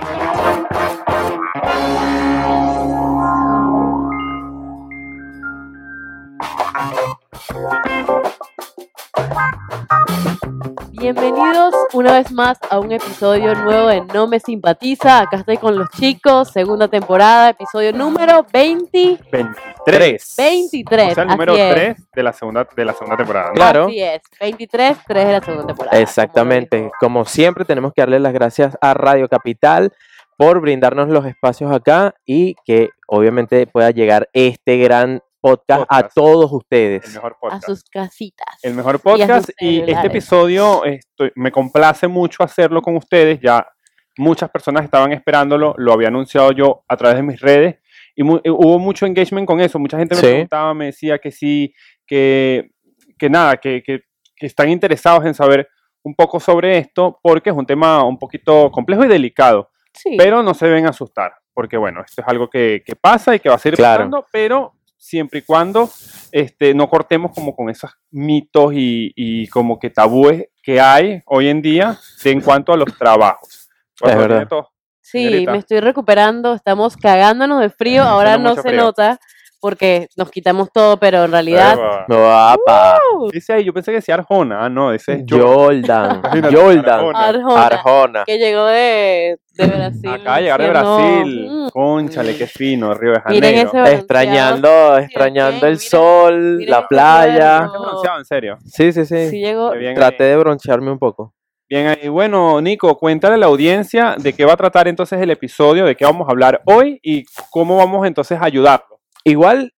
Música Bienvenidos una vez más a un episodio nuevo de No Me Simpatiza. Acá estoy con los chicos, segunda temporada, episodio número 20, 23. 23. O sea, el número así es. 3 de la segunda, de la segunda temporada. ¿no? Claro. Así es, 23, 3 de la segunda temporada. Exactamente. Como siempre, tenemos que darle las gracias a Radio Capital por brindarnos los espacios acá y que obviamente pueda llegar este gran podcast, a todos El ustedes. mejor A podcast. sus casitas. El mejor a podcast. Y, este episodio estoy- me complace mucho hacerlo con ustedes. Ya muchas personas estaban esperándolo. Lo había anunciado yo a través de mis redes. Y mu- eh, hubo mucho engagement con eso. Mucha gente me Sí. preguntaba, me decía que sí, que, que nada, que, que- que están interesados en saber un poco sobre esto, porque es un tema un poquito complejo y delicado. Sí. Pero no se deben asustar, porque bueno, esto es algo que, que pasa y que va a seguir Claro. pasando, pero siempre y cuando este, no cortemos como con esos mitos y, y como que tabúes que hay hoy en día de en cuanto a los trabajos. Verdad. Sí, señorita. me estoy recuperando, estamos cagándonos de frío, ahora no se frío. nota porque nos quitamos todo, pero en realidad... Eva. Guapa. Dice ahí, yo pensé que decía Arjona, ah, no, ese es yo. Jordan. Jordan. Arjona. Arjona, Arjona. que llegó de, de Brasil. De llegar de Brasil. "Mm, Conchale, qué fino, Río de Miren Janeiro. ese bronceado". Extrañando, extrañando el miren, sol, miren la ese playa. ¿Qué pronunciado, en serio? Sí, sí, sí. Sí llegó. Traté ahí. de broncearme un poco. Bien, ahí. bueno, Nico, cuéntale a la audiencia de qué va a tratar entonces el episodio, de qué vamos a hablar hoy y cómo vamos entonces a ayudarlo. Igual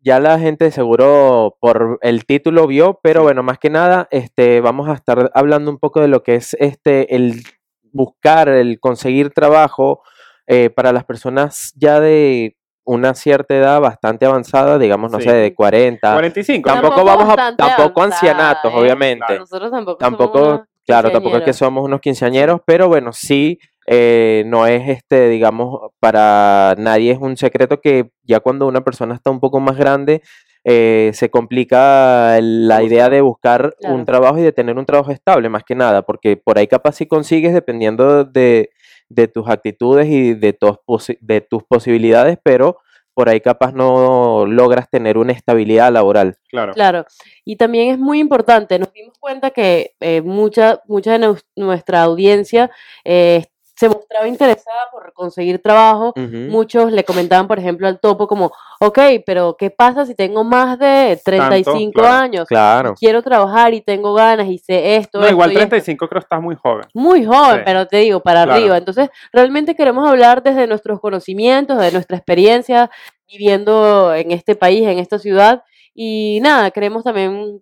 ya la gente seguro por el título vio, pero bueno, más que nada, este, vamos a estar hablando un poco de lo que es este el buscar, el conseguir trabajo eh, para las personas ya de una cierta edad bastante avanzada, digamos, no Sí. sé, de 40. 45. Tampoco Tampoco vamos a, tampoco avanzada, ancianatos, ¿eh? obviamente. Claro. Nosotros tampoco. Tampoco, somos unos claro, tampoco es que somos unos quinceañeros, pero bueno, sí, eh, no es este, digamos, para nadie es un secreto que ya cuando una persona está un poco más grande, eh, se complica la idea de buscar Claro. un trabajo y de tener un trabajo estable, más que nada, porque por ahí capaz si consigues dependiendo de, de tus actitudes y de, tus posi- de tus posibilidades, pero por ahí capaz no logras tener una estabilidad laboral. Claro. Claro, y también es muy importante, nos dimos cuenta que eh, mucha, mucha de nuestra audiencia eh, se mostraba interesada por conseguir trabajo. Muchos le comentaban, por ejemplo, al topo como, ok, pero ¿qué pasa si tengo más de 35 claro, años? Claro. Quiero trabajar y tengo ganas y sé esto. No, esto igual y esto". 35 creo que estás muy joven. Muy joven, Sí. pero te digo, para Claro. arriba. Entonces, realmente queremos hablar desde nuestros conocimientos, de nuestra experiencia viviendo en este país, en esta ciudad. Y nada, queremos también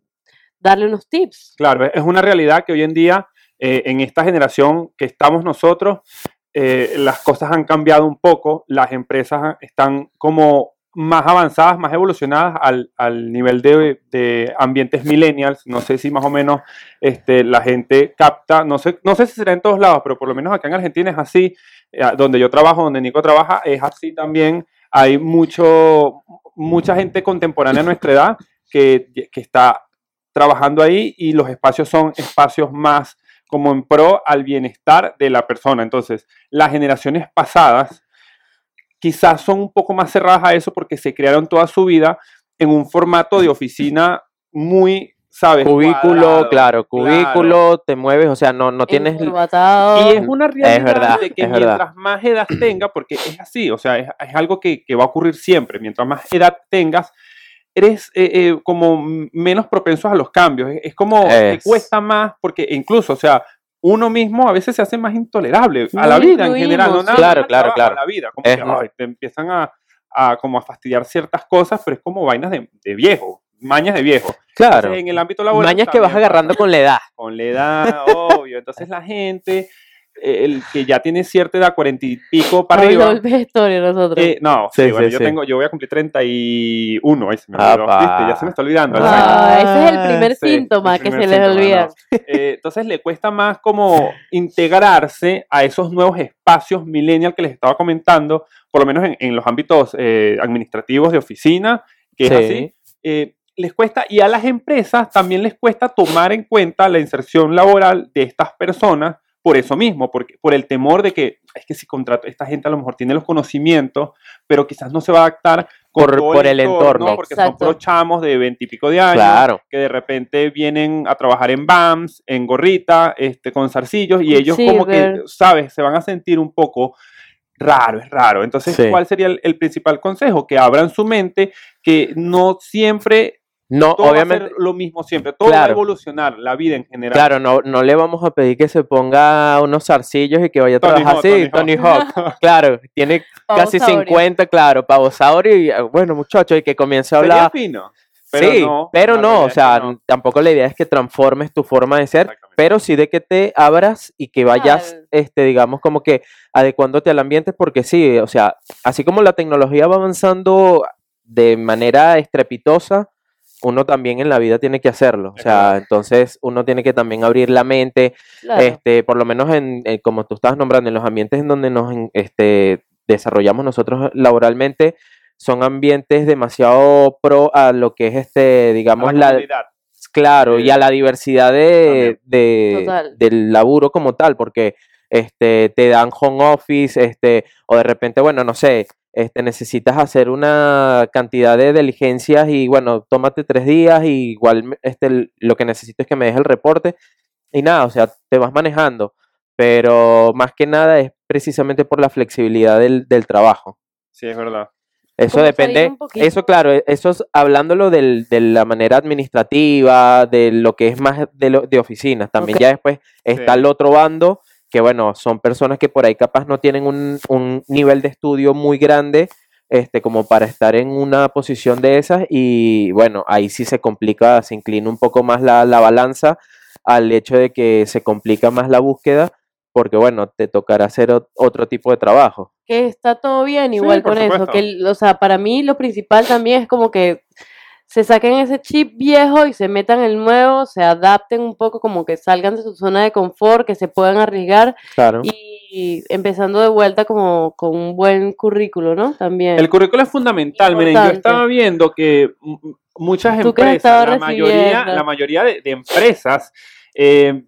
darle unos tips. Claro, es una realidad que hoy en día, eh, en esta generación que estamos nosotros, eh, las cosas han cambiado un poco, las empresas están como más avanzadas, más evolucionadas al, al nivel de, de ambientes millennials. No sé si más o menos este, la gente capta, no sé, no sé si será en todos lados, pero por lo menos acá en Argentina es así, eh, donde yo trabajo, donde Nico trabaja, es así también. Hay mucho, mucha gente contemporánea a nuestra edad que, que está trabajando ahí y los espacios son espacios más como en pro al bienestar de la persona. Entonces, las generaciones pasadas quizás son un poco más cerradas a eso porque se crearon toda su vida en un formato de oficina muy, ¿sabes? Cubículo, Cuadrado. claro, cubículo, te mueves, o sea, no, no tienes... Y es una realidad verdad, de que verdad. mientras más edad tenga, porque es así, o sea, es, es algo que, que va a ocurrir siempre, mientras más edad tengas, eres eh, eh, como menos propensos a los cambios. Es, es como te Es. cuesta más, porque incluso, o sea, uno mismo a veces se hace más intolerable a la vida en general, no nada Claro, claro, claro. a la vida, como Es que, ay, te empiezan a, a como a fastidiar ciertas cosas, pero es como vainas de, de viejo, mañas de viejo. Claro, Entonces, en el ámbito laboral mañas que vas agarrando con la edad. con la edad, obvio. Entonces la gente, el que ya tiene cierta edad, cuarenta y pico para Ay, arriba. no, vestuario nosotros. eh, no, Sí, sí, bueno, sí, yo sí. tengo, yo voy a cumplir 31, ahí se me Ah, olvidó. Ya se me está olvidando. Ah, ese es el primer Sí, síntoma el que se primer les olvida. no. Eh, entonces le cuesta más como integrarse a esos nuevos espacios millennial que les estaba comentando, por lo menos en, en los ámbitos eh, administrativos de oficina, que es Sí. así. eh, les cuesta, y a las empresas también les cuesta tomar en cuenta la inserción laboral de estas personas, por eso mismo, porque, por el temor de que es que si contrato, esta gente a lo mejor tiene los conocimientos, pero quizás no se va a adaptar Por- por el entorno. porque son Exacto. puros chamos de veintipico de años Claro. que de repente vienen a trabajar en BAMS, en gorrita, este, con zarcillos, y ellos como que. ¿sabes? Se van a sentir un poco raro, es raro. Entonces, Sí. ¿cuál sería el, el principal consejo? Que abran su mente, que no siempre, No, todo obviamente, va a ser lo mismo siempre, todo va a Claro. evolucionar, la vida en general. claro, no, no le vamos a pedir que se ponga unos zarcillos y que vaya a Tony trabajar Hawk, así, Tony Tony Hawk. Claro, tiene casi Pavosaurio. 50, claro, pavosaurio y ah, bueno, muchachos, y que comience a Sería hablar. fino. sí, pero no, o sea, no. tampoco la idea es que transformes tu forma de ser, pero sí de que te abras y que vayas, Claro. este, digamos, como que adecuándote al ambiente, porque sí, o sea, así como la tecnología va avanzando de manera estrepitosa, uno también en la vida tiene que hacerlo. O sea, entonces uno tiene que también abrir la mente, Claro. este, por lo menos en, en- como tú estabas nombrando, en los ambientes en donde nos en- este, desarrollamos nosotros laboralmente, son ambientes demasiado pro a lo que es este, A digamos, la claro, y a la diversidad de, de- del laburo como tal, porque este, te dan home office, este, o de repente, bueno, no sé, este, necesitas hacer una cantidad de diligencias y bueno, tómate tres días y igual me- este, lo que necesito es que me deje el reporte y nada, o sea, te vas manejando, pero más que nada es precisamente por la flexibilidad del, del trabajo. Sí, es verdad. Eso depende, eso claro, e- eso es hablándolo del- de la manera administrativa, de lo que es más de, lo- de oficinas. También ya después está Sí. el otro bando, que bueno, son personas que por ahí capaz no tienen un, un nivel de estudio muy grande, este, como para estar en una posición de esas, y bueno, ahí sí se complica, se inclina un poco más la, la balanza al hecho de que se complica más la búsqueda, porque bueno, te tocará hacer ot- otro tipo de trabajo. que está todo bien igual con eso, que o sea, para mí lo principal también es como que se saquen ese chip viejo y se metan el nuevo, se adapten un poco, como que salgan de su zona de confort, que se puedan arriesgar Claro. y empezando de vuelta como con un buen currículo, ¿no? También. El currículo es fundamental. Miren, yo estaba viendo que muchas empresas, la mayoría, la mayoría de, de empresas, eh,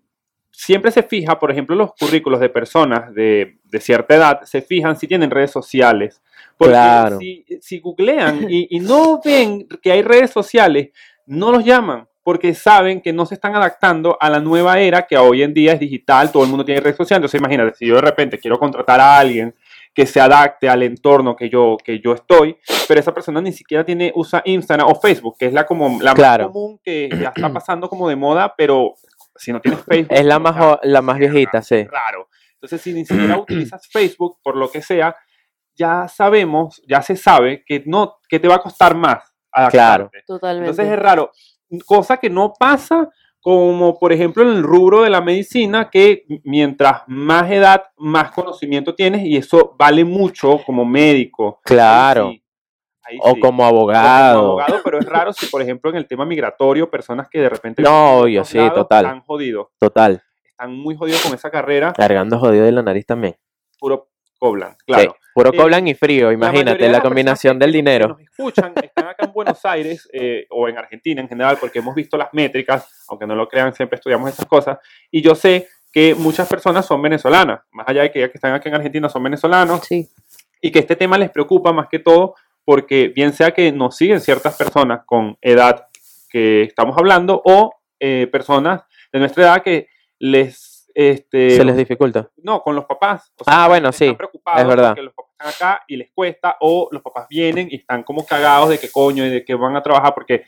siempre se fija, por ejemplo, los currículos de personas de, de cierta edad, se fijan si tienen redes sociales. Porque Claro. si, si googlean y, y no ven que hay redes sociales, no los llaman porque saben que no se están adaptando a la nueva era que hoy en día es digital, todo el mundo tiene redes sociales. Entonces imagínate, si yo de repente quiero contratar a alguien que se adapte al entorno que yo, que yo estoy, pero esa persona ni siquiera tiene, usa Instagram o Facebook, que es la, como, la Claro. más común que ya está pasando como de moda, pero si no tienes Facebook... Es la más, la más viejita, raro, sí. es Raro. Entonces, si ni siquiera utilizas Facebook, por lo que sea, ya sabemos, ya se sabe que, no, que te va a costar más Claro. Totalmente. Entonces es raro. Cosa que no pasa como por ejemplo en el rubro de la medicina, que mientras más edad, más conocimiento tienes y eso vale mucho como médico. Ahí Claro. sí, ahí O sí. como O como abogado. abogado, pero es raro si por ejemplo en el tema migratorio, personas que de repente... No, otros sí, lados, total. Están jodidos, Total. están muy jodidos con esa carrera, Cargando jodido de la nariz también. puro coblan, Sí, claro. puro Eh, coblan y frío, imagínate, la las combinación del dinero. nos escuchan están acá en Buenos Aires eh, o en Argentina en general, porque hemos visto las métricas, aunque no lo crean, siempre estudiamos esas cosas. Y yo sé que muchas personas son venezolanas, más allá de que ya que están aquí en Argentina son venezolanos, Sí. y que este tema les preocupa más que todo porque bien sea que nos siguen ciertas personas con edad que estamos hablando o eh, personas de nuestra edad que les... Este, Se les dificulta. no, con los papás. O Ah, bueno, están sí, preocupados es verdad. Porque los papás están acá y les cuesta, o los papás vienen y están como cagados de que coño y de que van a trabajar, porque,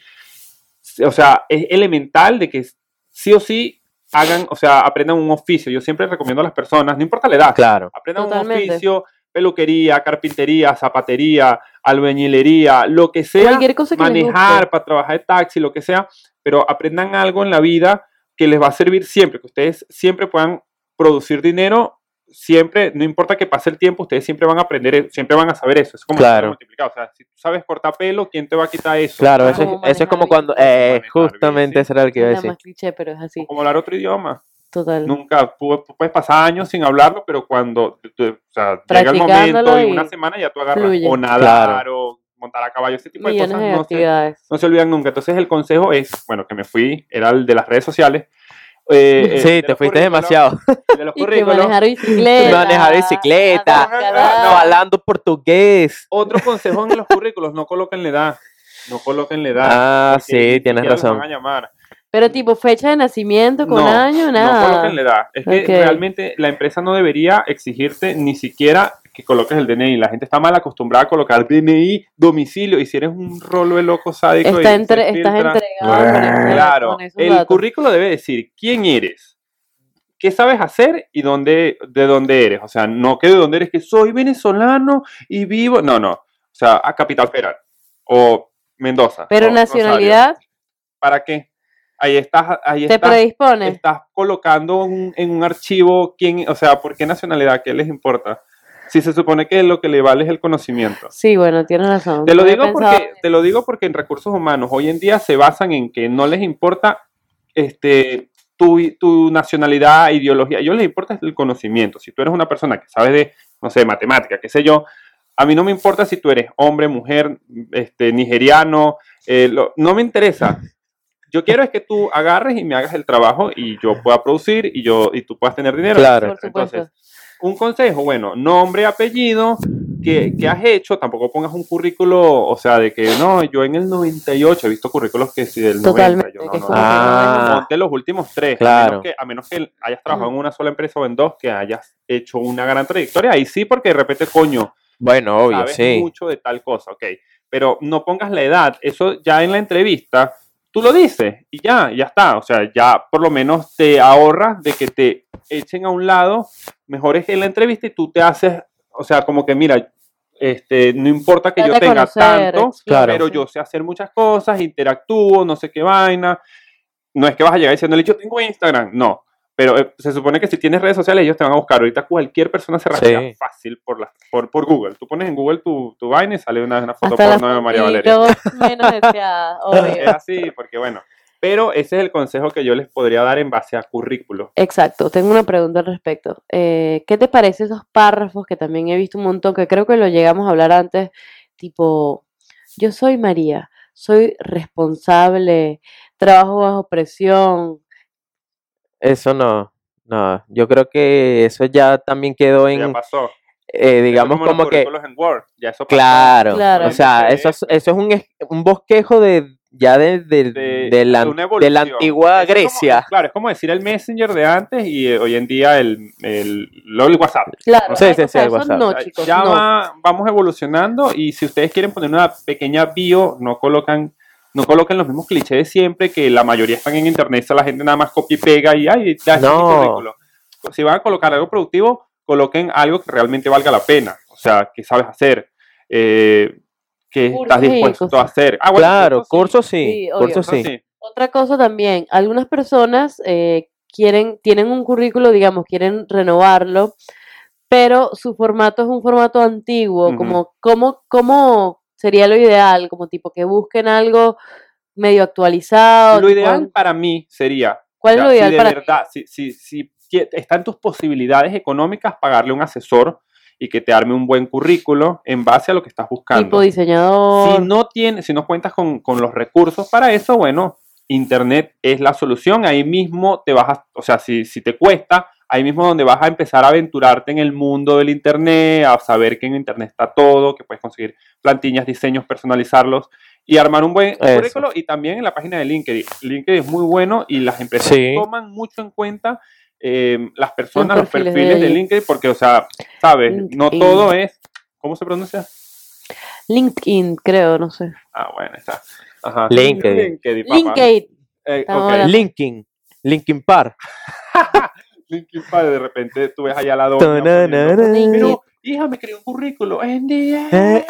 o sea, es elemental de que sí o sí hagan, o sea, aprendan un oficio. Yo siempre recomiendo a las personas, no importa la edad, Claro. aprendan un Totalmente. oficio, peluquería, carpintería, zapatería, albañilería, lo que sea, Cualquier cosa que manejar para trabajar de taxi, lo que sea, pero aprendan algo en la vida que les va a servir siempre, que ustedes siempre puedan producir dinero, siempre, no importa que pase el tiempo, ustedes siempre van a aprender, e- siempre van a saber eso. Es como Claro. multiplicado. O sea, si tú sabes cortar pelo, ¿quién te va a quitar eso? Claro, eso, Cómo es- eso es como cuando... eh, justamente eso era lo que iba a decir. más cliché, pero es así. Como hablar otro idioma. Total. Nunca pu- puedes pasar años sin hablarlo, pero cuando o sea, llega el momento y y una semana ya tú agarras fluye. o nadar o montar a caballo, ese tipo de cosas de no se, actividades. no se olvidan nunca. Entonces el consejo es, bueno, que me fui, era el de las redes sociales, eh, eh, Sí, de te fuiste demasiado. de los Y que manejar bicicleta. Manejar bicicleta, no, hablando portugués. Otro consejo en los currículos, no coloquen la edad. No coloquen la edad. Ah, sí, tienes razón. van a llamar. Pero tipo fecha de nacimiento con No, año, No nada. coloquen la edad. Es que realmente la empresa no debería exigirte ni siquiera que coloques el DNI. La gente está mal acostumbrada a colocar DNI, domicilio, y si eres un rolo de loco sádico. Está y entre- estás filtra- entregado Claro, con esos el datos. currículo debe decir quién eres, qué sabes hacer y dónde, de dónde eres. O sea, no que de dónde eres, que soy venezolano y vivo. No, no. O sea, a Capital Federal o Mendoza. Pero o Rosario. nacionalidad, ¿Para qué? Ahí estás, ahí te estás, predispones. estás colocando un- en un archivo quién, o sea, ¿por qué nacionalidad? ¿Qué les importa? Si se supone que lo que le vale es el conocimiento. Sí, bueno, tienes razón. Te lo no digo porque en te lo digo porque en recursos humanos hoy en día se basan en que no les importa este tu, tu nacionalidad, ideología, a ellos les importa el conocimiento. Si tú eres una persona que sabe de, no sé, matemática, qué sé yo, a mí no me importa si tú eres hombre, mujer, este, nigeriano, eh, lo- no me interesa. Yo quiero es que tú agarres y me hagas el trabajo y yo pueda producir y yo y tú puedas tener dinero. Claro. Por supuesto. Entonces, un consejo, bueno, nombre, apellido, que, que has hecho, tampoco pongas un currículo, o sea, de que no, yo en el 98 he visto currículos que sí del 90, Totalmente. yo no, no, no. no Ah. nada. Ponte los últimos tres, a, Claro. menos que, a menos que hayas trabajado en una sola empresa o en dos, que hayas hecho una gran trayectoria, ahí sí, porque de repente, coño, Bueno, obvio, sabes sí. mucho de tal cosa, ok, pero no pongas la edad, eso ya en la entrevista, tú lo dices y ya, ya está, o sea, ya por lo menos te ahorras de que te echen a un lado, mejor es en la entrevista y tú te haces, o sea, como que mira, este, no importa que yo tenga conocer, tanto, explora, pero yo sé hacer muchas cosas, interactúo, no sé qué vaina. No es que vas a llegar diciéndole, yo tengo Instagram, no. Pero eh, se supone que si tienes redes sociales, ellos te van a buscar. Ahorita cualquier persona se rastrea Sí. fácil por, la, por, por Google. Tú pones en Google tu, tu vaina y sale una, una foto Hasta las porno de María Valeria. menos deseadas, Es obvio. así, porque bueno. Pero ese es el consejo que yo les podría dar en base a currículo. Exacto, tengo una pregunta al respecto. Eh, ¿qué te parece esos párrafos que también he visto un montón, que creo que lo llegamos a hablar antes, tipo, yo soy María, soy responsable, trabajo bajo presión. Eso no. No, yo creo que eso ya también quedó Ya en, pasó. eh, digamos como que, en Word. Ya eso pasó. claro, Claro. o sea, eso es, eso es un, es- un bosquejo de ya de, de- de, de la, de una de la evolución. antigua Eso es como- Grecia. claro, es como decir el Messenger de antes y eh, hoy en día el, el, lo- el WhatsApp. Claro, Sí, eh, sí, sí, el eso WhatsApp. no, chicos, ya no. va- vamos evolucionando y si ustedes quieren poner una pequeña bio, no colocan no coloquen los mismos clichés de siempre, que la mayoría están en internet, la gente nada más copia y pega y ay, ya es mi No. currículo. Si van a colocar algo productivo, coloquen algo que realmente valga la pena, o sea, que sabes hacer, eh, que estás dispuesto a hacer. Ah, bueno, Claro, cursos sí, cursos sí. Otra cosa también, algunas personas eh, quieren, tienen un currículo, digamos, quieren renovarlo, pero su formato es un formato antiguo, Ujú. como, ¿cómo, cómo sería lo ideal? Como tipo que busquen algo medio actualizado. Lo ideal para mí sería ¿Cuál O es lo ideal si de para ti? verdad, si, si, si qui- está en tus posibilidades económicas pagarle un asesor y que te arme un buen currículo en base a lo que estás buscando. Tipo diseñador. Si no tienes, si no cuentas con, con los recursos para eso, bueno, internet es la solución. Ahí mismo te vas a, o sea, si, si te cuesta, ahí mismo donde vas a empezar a aventurarte en el mundo del internet, a saber que en internet está todo, que puedes conseguir plantillas, diseños, personalizarlos y armar un buen currículo. Y también en la página de LinkedIn. LinkedIn es muy bueno y las empresas Sí. toman mucho en cuenta eh, las personas, los perfiles perfiles, de de LinkedIn, porque, o sea, sabes, no LinkedIn. todo es, ¿cómo se pronuncia? LinkedIn, creo, no sé. Ah, bueno, está. Ajá. LinkedIn. LinkedIn. LinkedIn. Eh, ok. hablando. Linkin, Linkin Park. De repente tú ves allá a la doña Pero, hija, me creó un currículo. En día. Eh,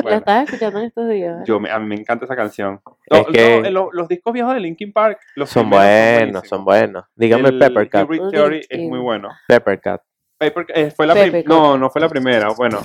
La Bueno, estás escuchando en estos días. yo me, a mí me encanta esa canción. Es No, que- no, lo- los discos viejos de Linkin Park los Son buenos, buenísimos. son buenos. Dígame El Pepper Cat. Hybrid Theory es muy bueno. Pepper Cat. Paper- eh, fue la no, no fue la primera. Bueno,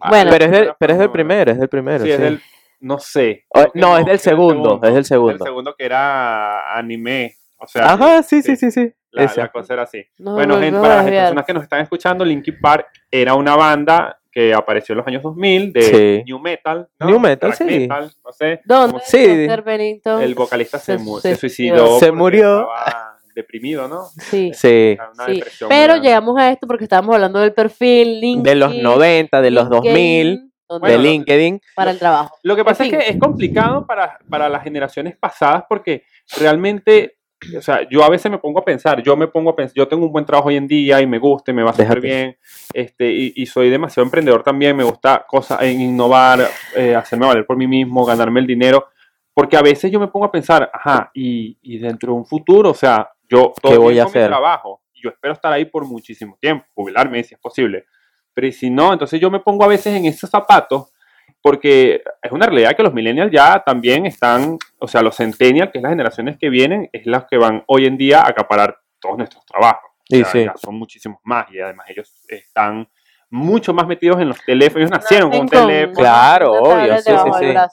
Ah, Bueno. la Pero es, del, pero es del primero, es del primero. Sí, Sí, es del. No sé. O- creo que no, es del es segundo, es del segundo. El segundo que era anime. O sea, Ajá, sí, sí, sí, sí, sí. La, la cosa era así. No, Bueno, no, gente, no para las personas que nos están escuchando, Linkin Park era una banda que apareció en los años 2000 de Sí. New Metal. ¿no? New Metal, Black sí. metal, no sé. ¿Dónde? Sí. El vocalista se, Se mu- se suicidó. Se porque murió. estaba deprimido, ¿no? Sí. Sí. Una Sí, muy pero grande. llegamos a esto porque estábamos hablando del perfil LinkedIn, De los 90, de los 2000, LinkedIn, donde- de Bueno, LinkedIn. para el trabajo. Lo que pasa En es que es complicado para, para las generaciones pasadas porque realmente, o sea, yo a veces me pongo a pensar, yo me pongo a pensar, yo tengo un buen trabajo hoy en día y me gusta y me va súper bien, este, y, y soy demasiado emprendedor también, me gusta cosas en innovar, eh, hacerme valer por mí mismo, ganarme el dinero, porque a veces yo me pongo a pensar, ajá, y, y dentro de un futuro, o sea, yo todo ¿Qué voy a con mi hacer? trabajo, y yo espero estar ahí por muchísimo tiempo, jubilarme si es posible, pero si no, entonces yo me pongo a veces en esos zapatos porque es una realidad que los millennials ya también están, o sea, los centennials, que es las generaciones que vienen, es las que van hoy en día a acaparar todos nuestros trabajos. O Sí, sea, sí. ya son muchísimos más y además ellos están mucho más metidos en los teléfonos, ellos nacieron con un teléfono. Claro, obvio, sí,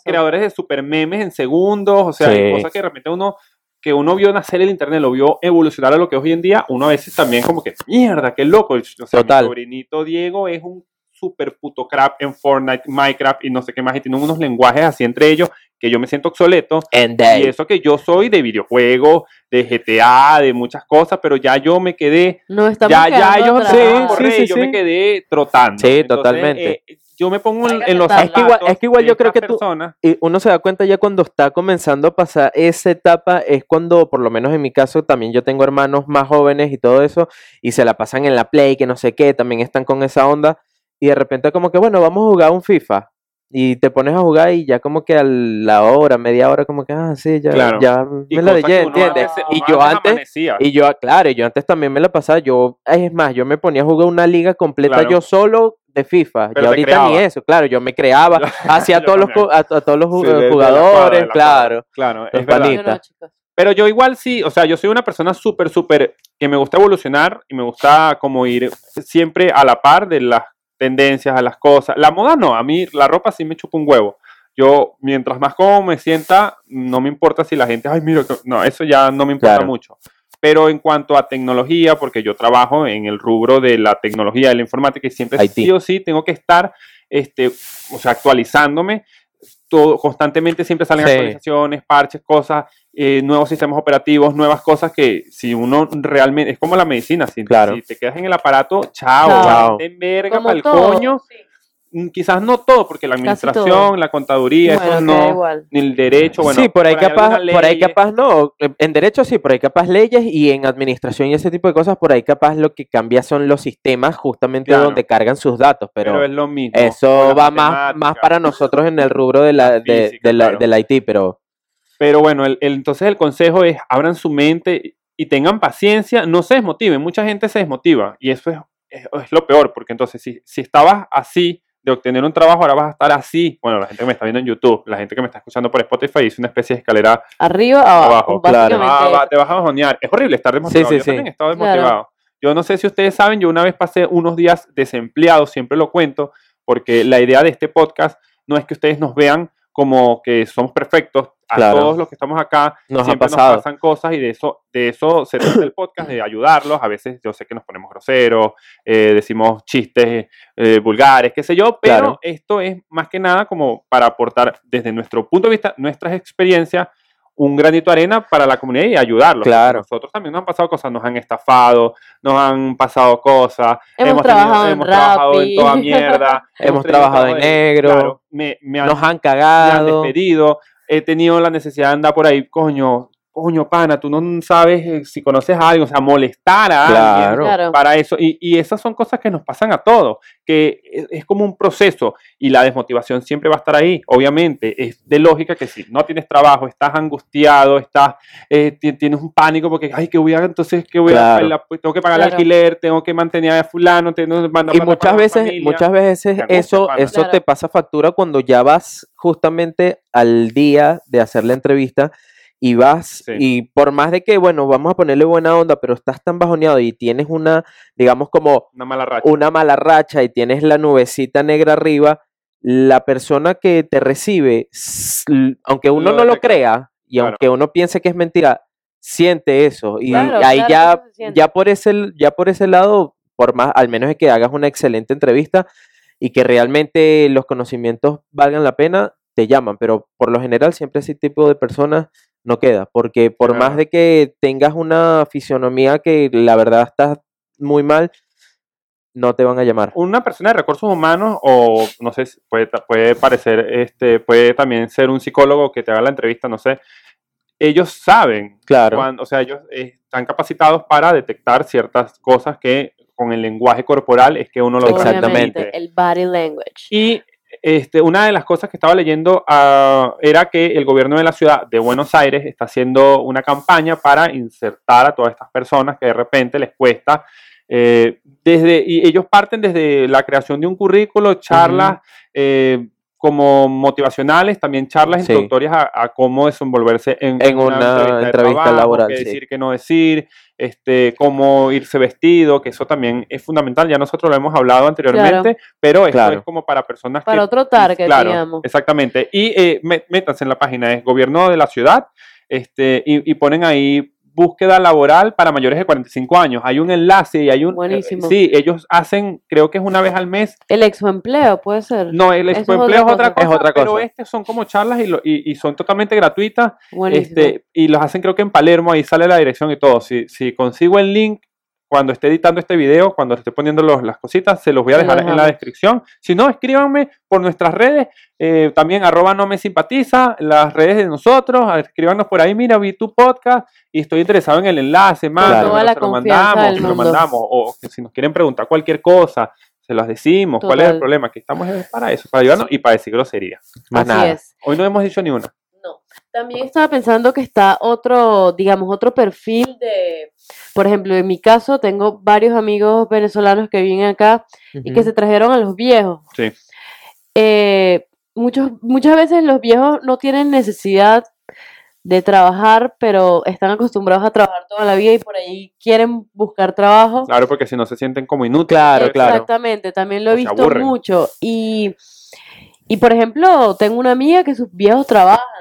creadores de super memes en segundos, o sea, Sí. hay cosas que de repente uno que uno vio nacer el internet, lo vio evolucionar a lo que es hoy en día, uno a veces también como que, mierda, qué loco. O sea, Total. mi sobrinito Diego es un super puto crap en Fortnite, Minecraft y no sé qué más, y tiene unos lenguajes así entre ellos que yo me siento obsoleto. And Y eso que yo soy de videojuegos, de GTA, de muchas cosas, pero ya yo me quedé No estamos ya, ya a Sí, sí, y yo sí. me quedé trotando. Sí, Entonces, totalmente. eh, yo me pongo en, en los. Es que igual- es que igual yo creo que tú-. Y uno se da cuenta ya cuando está comenzando a pasar esa etapa, es cuando, por lo menos en mi caso, también yo tengo hermanos más jóvenes y todo eso, y se la pasan en la Play, que no sé qué, también están con esa onda, y de repente como que, bueno, vamos a jugar un FIFA. Y te pones a jugar y ya como que a la hora, media hora, como que, ah, sí, ya, Claro. ya Y me la dejé, ¿entiendes? antes- Y yo antes, amanecía. y yo, claro, y yo antes también me la pasaba, yo, es más, yo me ponía a jugar una liga completa Claro. yo solo de FIFA, y ahorita ni eso, claro, yo me creaba, hacía todos los, a, a todos los ju- Sí, de- de la jugadores, cuadra, de la claro. Claro, Los es verdad. Pero yo igual sí, o sea, yo soy una persona súper, súper, que me gusta evolucionar y me gusta como ir siempre a la par de las tendencias, a las cosas. La moda no, a mí la ropa sí me chupa un huevo. Yo, mientras más cómodo me sienta, no me importa si la gente, ay, mira, que-". no, eso ya no me importa Claro. mucho. Pero en cuanto a tecnología, porque yo trabajo en el rubro de la tecnología, de la informática, y siempre IT. sí o sí tengo que estar, este, o sea, actualizándome. Todo, constantemente siempre salen Sí. actualizaciones, parches, cosas, eh, nuevos sistemas operativos, nuevas cosas que si uno realmente, es como la medicina, si, Claro. si te quedas en el aparato, chao, Chao. vete en verga Como pa'l todo, coño. sí. Mm, Quizás no todo, porque la administración, la contaduría, Bueno, eso no, igual. ni el derecho, bueno, sí, por ahí capaz, por ahí capaz no. En- En derecho sí, por ahí capaz leyes y en administración y ese tipo de cosas, por ahí capaz lo que cambia son los sistemas justamente Claro. donde cargan sus datos, pero, pero, es lo mismo. eso va más, más para nosotros en el rubro de la, de, física, de la, claro. del IT, pero Pero bueno, el, el- entonces el consejo es abran su mente y tengan paciencia, no se desmotiven. Mucha gente se desmotiva y eso es, es, es lo peor, porque entonces si, si estabas así de obtener un trabajo, ahora vas a estar así. Bueno, la gente que me está viendo en YouTube, la gente que me está escuchando por Spotify, hizo una especie de escalera Arriba, abajo. abajo. claro. Ah, va, te vas a bajonear. Es horrible estar desmotivado. sí, yo sí. también he estado Claro. desmotivado. Yo no sé si ustedes saben, yo una vez pasé unos días desempleado, siempre lo cuento, porque la idea de este podcast no es que ustedes nos vean como que somos perfectos. A Claro. todos los que estamos acá Nos siempre nos pasan cosas y de eso, de eso se trata el podcast, de ayudarlos. A veces yo sé que nos ponemos groseros, eh, decimos chistes eh, vulgares, qué sé yo, pero Claro. esto es más que nada como para aportar desde nuestro punto de vista, nuestras experiencias, un granito de arena para la comunidad y ayudarlos. Claro. Nosotros también nos han pasado cosas, nos han estafado, nos han pasado cosas. Hemos trabajado en hemos trabajado en Rappi. toda mierda. Hemos trabajado en negro. claro, me, me han, nos han me han cagado. despedido. He tenido la necesidad de andar por ahí, coño, coño, pana, tú no sabes eh, si conoces a alguien, o sea, molestar a alguien Claro. Para eso. Y, y esas son cosas que nos pasan a todos, que es, es como un proceso y la desmotivación siempre va a estar ahí. Obviamente, es de lógica que si no tienes trabajo, estás angustiado, estás, eh, ti- tienes un pánico porque, ay, ¿qué voy a, entonces, ¿qué voy Claro. a la- pues, Tengo que pagar el alquiler, tengo que mantener a fulano, tengo que mandar Y muchas veces, familia. muchas veces eso, pana. eso te pasa factura cuando ya vas justamente al día de hacer la entrevista y vas, Sí. y por más de que, bueno, vamos a ponerle buena onda, pero estás tan bajoneado y tienes una, digamos, como Una mala racha. una mala racha y tienes la nubecita negra arriba, la persona que te recibe, aunque uno Lo no lo crea y Claro. aunque uno piense que es mentira, siente eso. Y Claro, ahí claro ya, ya por ese, ya por ese lado, por más, al menos es que hagas una excelente entrevista y que realmente los conocimientos valgan la pena, te llaman. Pero por lo general, siempre ese tipo de personas no queda, porque por más de que tengas una fisionomía que la verdad está muy mal, no te van a llamar. una persona de recursos humanos o no sé, si puede, puede parecer, este, puede también ser un psicólogo que te haga la entrevista, no sé. Ellos saben, Claro. cuando, o sea, ellos están capacitados para detectar ciertas cosas que con el lenguaje corporal es que uno lo Exactamente. transmite. el body language. Y este, una de las cosas que estaba leyendo ah, era que el gobierno de la ciudad de Buenos Aires está haciendo una campaña para insertar a todas estas personas que de repente les cuesta. eh, desde, y ellos parten desde la creación de un currículo, charlas eh, como motivacionales, también charlas Sí. introductorias a, a cómo desenvolverse en, En una de entrevista laboral, qué sí. decir, qué no decir, este, cómo irse vestido, que eso también es fundamental. Ya nosotros lo hemos hablado anteriormente, pero esto Claro. es como para personas Para que otro target, Claro, digamos. exactamente. Y eh, mé- métanse en la página, es gobierno de la ciudad, este, y, y ponen ahí búsqueda laboral para mayores de 45 años. Hay un enlace y hay un... eh, Buenísimo. sí, ellos hacen, creo que es una vez al mes. El exoempleo puede ser. No, el Eso es otra cosa. cosa, Es otra pero estos son como charlas y, lo- y- y son totalmente gratuitas. Buenísimo. Este, y los hacen creo que en Palermo, ahí sale la dirección y todo. Si, si consigo el link cuando esté editando este video, cuando esté poniendo los- las cositas, se los voy a dejar en la descripción. Si no, escríbanme por nuestras redes, eh, también arroba no me simpatiza, las redes de nosotros, escríbanos por ahí, mira, vi tu podcast y estoy interesado en el enlace, más, Claro. toda la se lo mandamos, se lo mandamos, o que si nos quieren preguntar cualquier cosa, se las decimos, cuál es el problema, que estamos es para eso, para ayudarnos y para decir grosería. Más Así nada. es. Hoy no hemos dicho ni una. No. También estaba pensando que está otro, digamos, otro perfil de, por ejemplo, en mi caso tengo varios amigos venezolanos que viven acá y que se trajeron a los viejos. Sí. Eh, muchos, muchas veces los viejos no tienen necesidad de trabajar, pero están acostumbrados a trabajar toda la vida y por ahí quieren buscar trabajo. Claro, porque si no se sienten como inútiles. Claro, claro. Exactamente, también lo he O visto mucho. Y, y por ejemplo, tengo una amiga que sus viejos trabajan,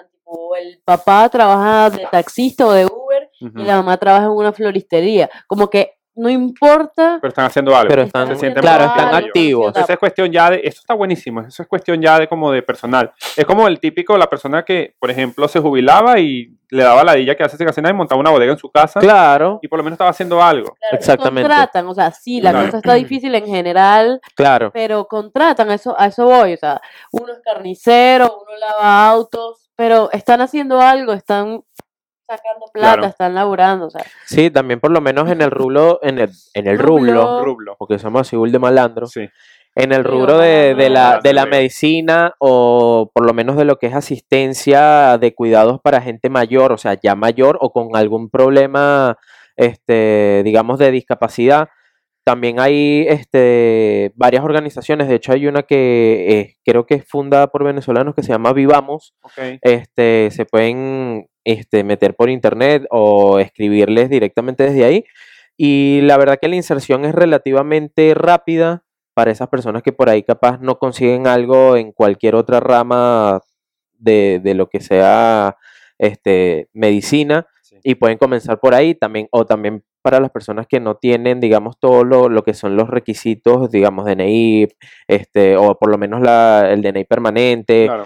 el papá trabaja de taxista o de Uber y la mamá trabaja en una floristería. Como que no importa. Pero están haciendo algo. Pero Están están, Se claro, están activos. Esa es cuestión ya de, eso está buenísimo, eso es cuestión ya de como de personal. Es como el típico, la persona que, por ejemplo, se jubilaba y le daba la dilla que hace sin hacer nada y montaba una bodega en su casa Claro, y por lo menos estaba haciendo algo. Claro, Exactamente. Contratan, o sea, sí, la Claro. cosa está difícil en general, claro. pero contratan, a eso, a eso voy, o sea, uno es carnicero, uno lava autos, pero están haciendo algo, están sacando plata, Claro. están laburando, o sea, Sí, también por lo menos en el rublo, en el, en el Rublo. rublo, porque somos así de malandro, Sí. en el rubro de, de la, de la medicina o por lo menos de lo que es asistencia de cuidados para gente mayor, o sea, ya mayor o con algún problema, este, digamos, de discapacidad. También hay este, varias organizaciones, de hecho hay una que eh, creo que es fundada por venezolanos que se llama Vivamos, este, se pueden este, meter por internet o escribirles directamente desde ahí. Y la verdad que la inserción es relativamente rápida para esas personas que por ahí capaz no consiguen algo en cualquier otra rama de, de lo que sea este, medicina Sí. y pueden comenzar por ahí también o también para las personas que no tienen digamos todo lo, lo que son los requisitos digamos DNI este o por lo menos la, el DNI permanente Claro.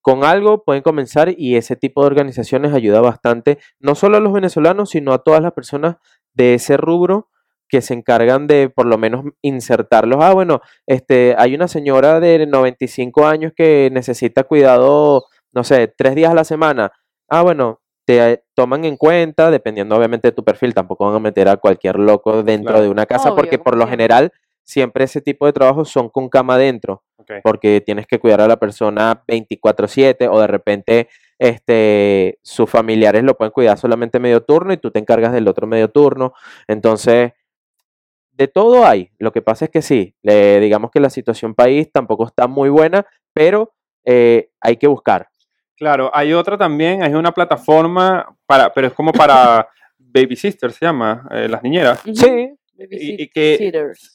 con algo pueden comenzar y ese tipo de organizaciones ayuda bastante, no solo a los venezolanos, sino a todas las personas de ese rubro que se encargan de por lo menos insertarlos. Ah, bueno, este, hay una señora de 95 años que necesita cuidado, no sé, tres días a la semana. Ah, bueno, te toman en cuenta, dependiendo obviamente de tu perfil, tampoco van a meter a cualquier loco dentro Claro. de una casa, Obvio, porque por lo general siempre ese tipo de trabajos son con cama adentro ok. porque tienes que cuidar a la persona 24/7 o de repente este, sus familiares lo pueden cuidar solamente medio turno y tú te encargas del otro medio turno. Entonces, de todo hay. Lo que pasa es que sí, le- digamos que la situación país tampoco está muy buena, pero eh, hay que buscar. Claro, hay otra también, hay una plataforma para, pero es como para baby sisters, se llama, eh, las niñeras. Sí, Y, y que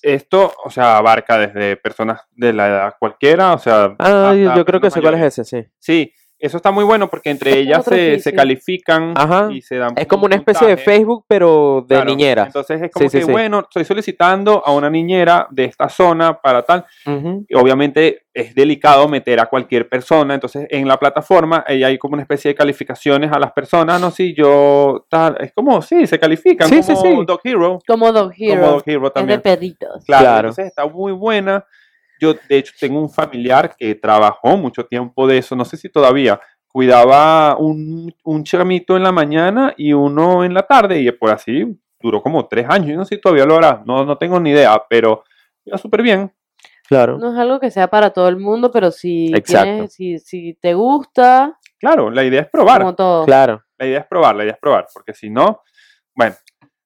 esto, o sea, abarca desde personas de la edad cualquiera, o sea, ah, yo- creo que sé cuál es ese, sí. Sí, eso está muy bueno porque entre ellas se, se califican Ajá. y se dan Es como un una especie de puntaje. Facebook, pero de Claro, niñeras. Entonces es como Sí, que, sí. bueno, estoy solicitando a una niñera de esta zona para tal. Ujú. Y obviamente es delicado meter a cualquier persona. Entonces en la plataforma ahí hay como una especie de calificaciones a las personas. No, sí, yo tal. Es como, sí, se califican Sí, como sí. Dog Hero. Como Dog Hero. Como Dog Hero es de también. perritos. Claro, Claro. entonces está muy buena. Yo, de hecho, tengo un familiar que trabajó mucho tiempo de eso, no sé si todavía, cuidaba un, un chamito en la mañana y uno en la tarde, y por así duró como tres años. Yo no sé si todavía lo hará, no, no tengo ni idea, pero iba súper bien. Claro. No es algo que sea para todo el mundo, pero si, Exacto. tienes, si, si te gusta, Claro, la idea es probar. como todo. Claro. La idea es probar, la idea es probar, porque si no, bueno,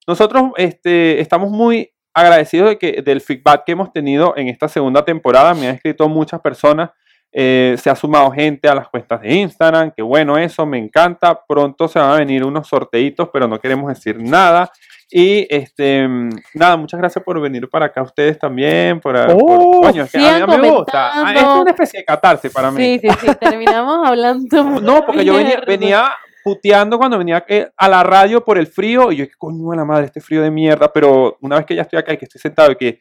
nosotros este, estamos muy agradecidos de que, del feedback que hemos tenido en esta segunda temporada. Me han escrito muchas personas, eh, se ha sumado gente a las cuentas de Instagram, que bueno eso, me encanta. Pronto se van a venir unos sorteitos, pero no queremos decir nada. Y este, nada, muchas gracias por venir para acá ustedes también. Por, por- Oh, coño, es que a mí me gusta. Ah, es una especie de catarse para mí. Sí, sí, sí, terminamos hablando. No, porque yo venía, venía puteando cuando venía eh, a la radio por el frío y yo, ¿qué coño de la madre, este frío de mierda? Pero una vez que ya estoy acá y que estoy sentado y que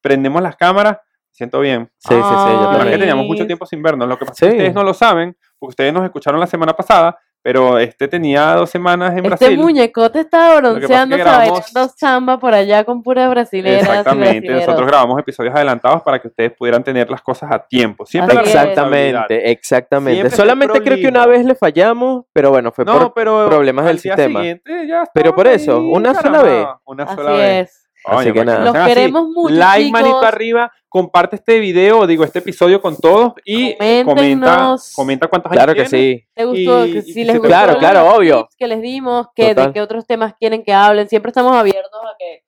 prendemos las cámaras, siento bien. Sí, sí, sí. yo más que teníamos mucho tiempo sin vernos. Lo que pasa es que ustedes no lo saben, porque ustedes nos escucharon la semana pasada, pero este tenía dos semanas en Este Brasil. muñecote estaba pasa es que bronceando, grabamos- samba por allá con puras brasileras. Exactamente, nosotros grabamos episodios adelantados para que ustedes pudieran tener las cosas a tiempo. Siempre Así. Exactamente, exactamente. Siempre Solamente creo que una vez le fallamos, pero bueno, fue No, por pero problemas del sistema. siguiente ya Pero por eso, una sola vez. Una Así sola vez. es. Así que nada. Los queremos mucho, Like, manito chicos. arriba, comparte este video, digo, este episodio con todos y comenta, comenta cuántos Claro años que tiene. sí. ¿Te gustó? Y- Que si les gustó Claro, los claro, tips obvio. que les dimos, que de qué otros temas quieren que hablen. Siempre estamos abiertos a que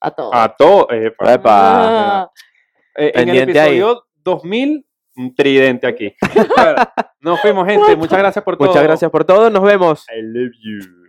a todo. A todos. eh, pa- Epa. Ah, eh, en el pendiente ahí. episodio 2000, un tridente aquí. Nos fuimos, gente. Muchas gracias por todo. Muchas gracias por todo. Nos vemos. I love you.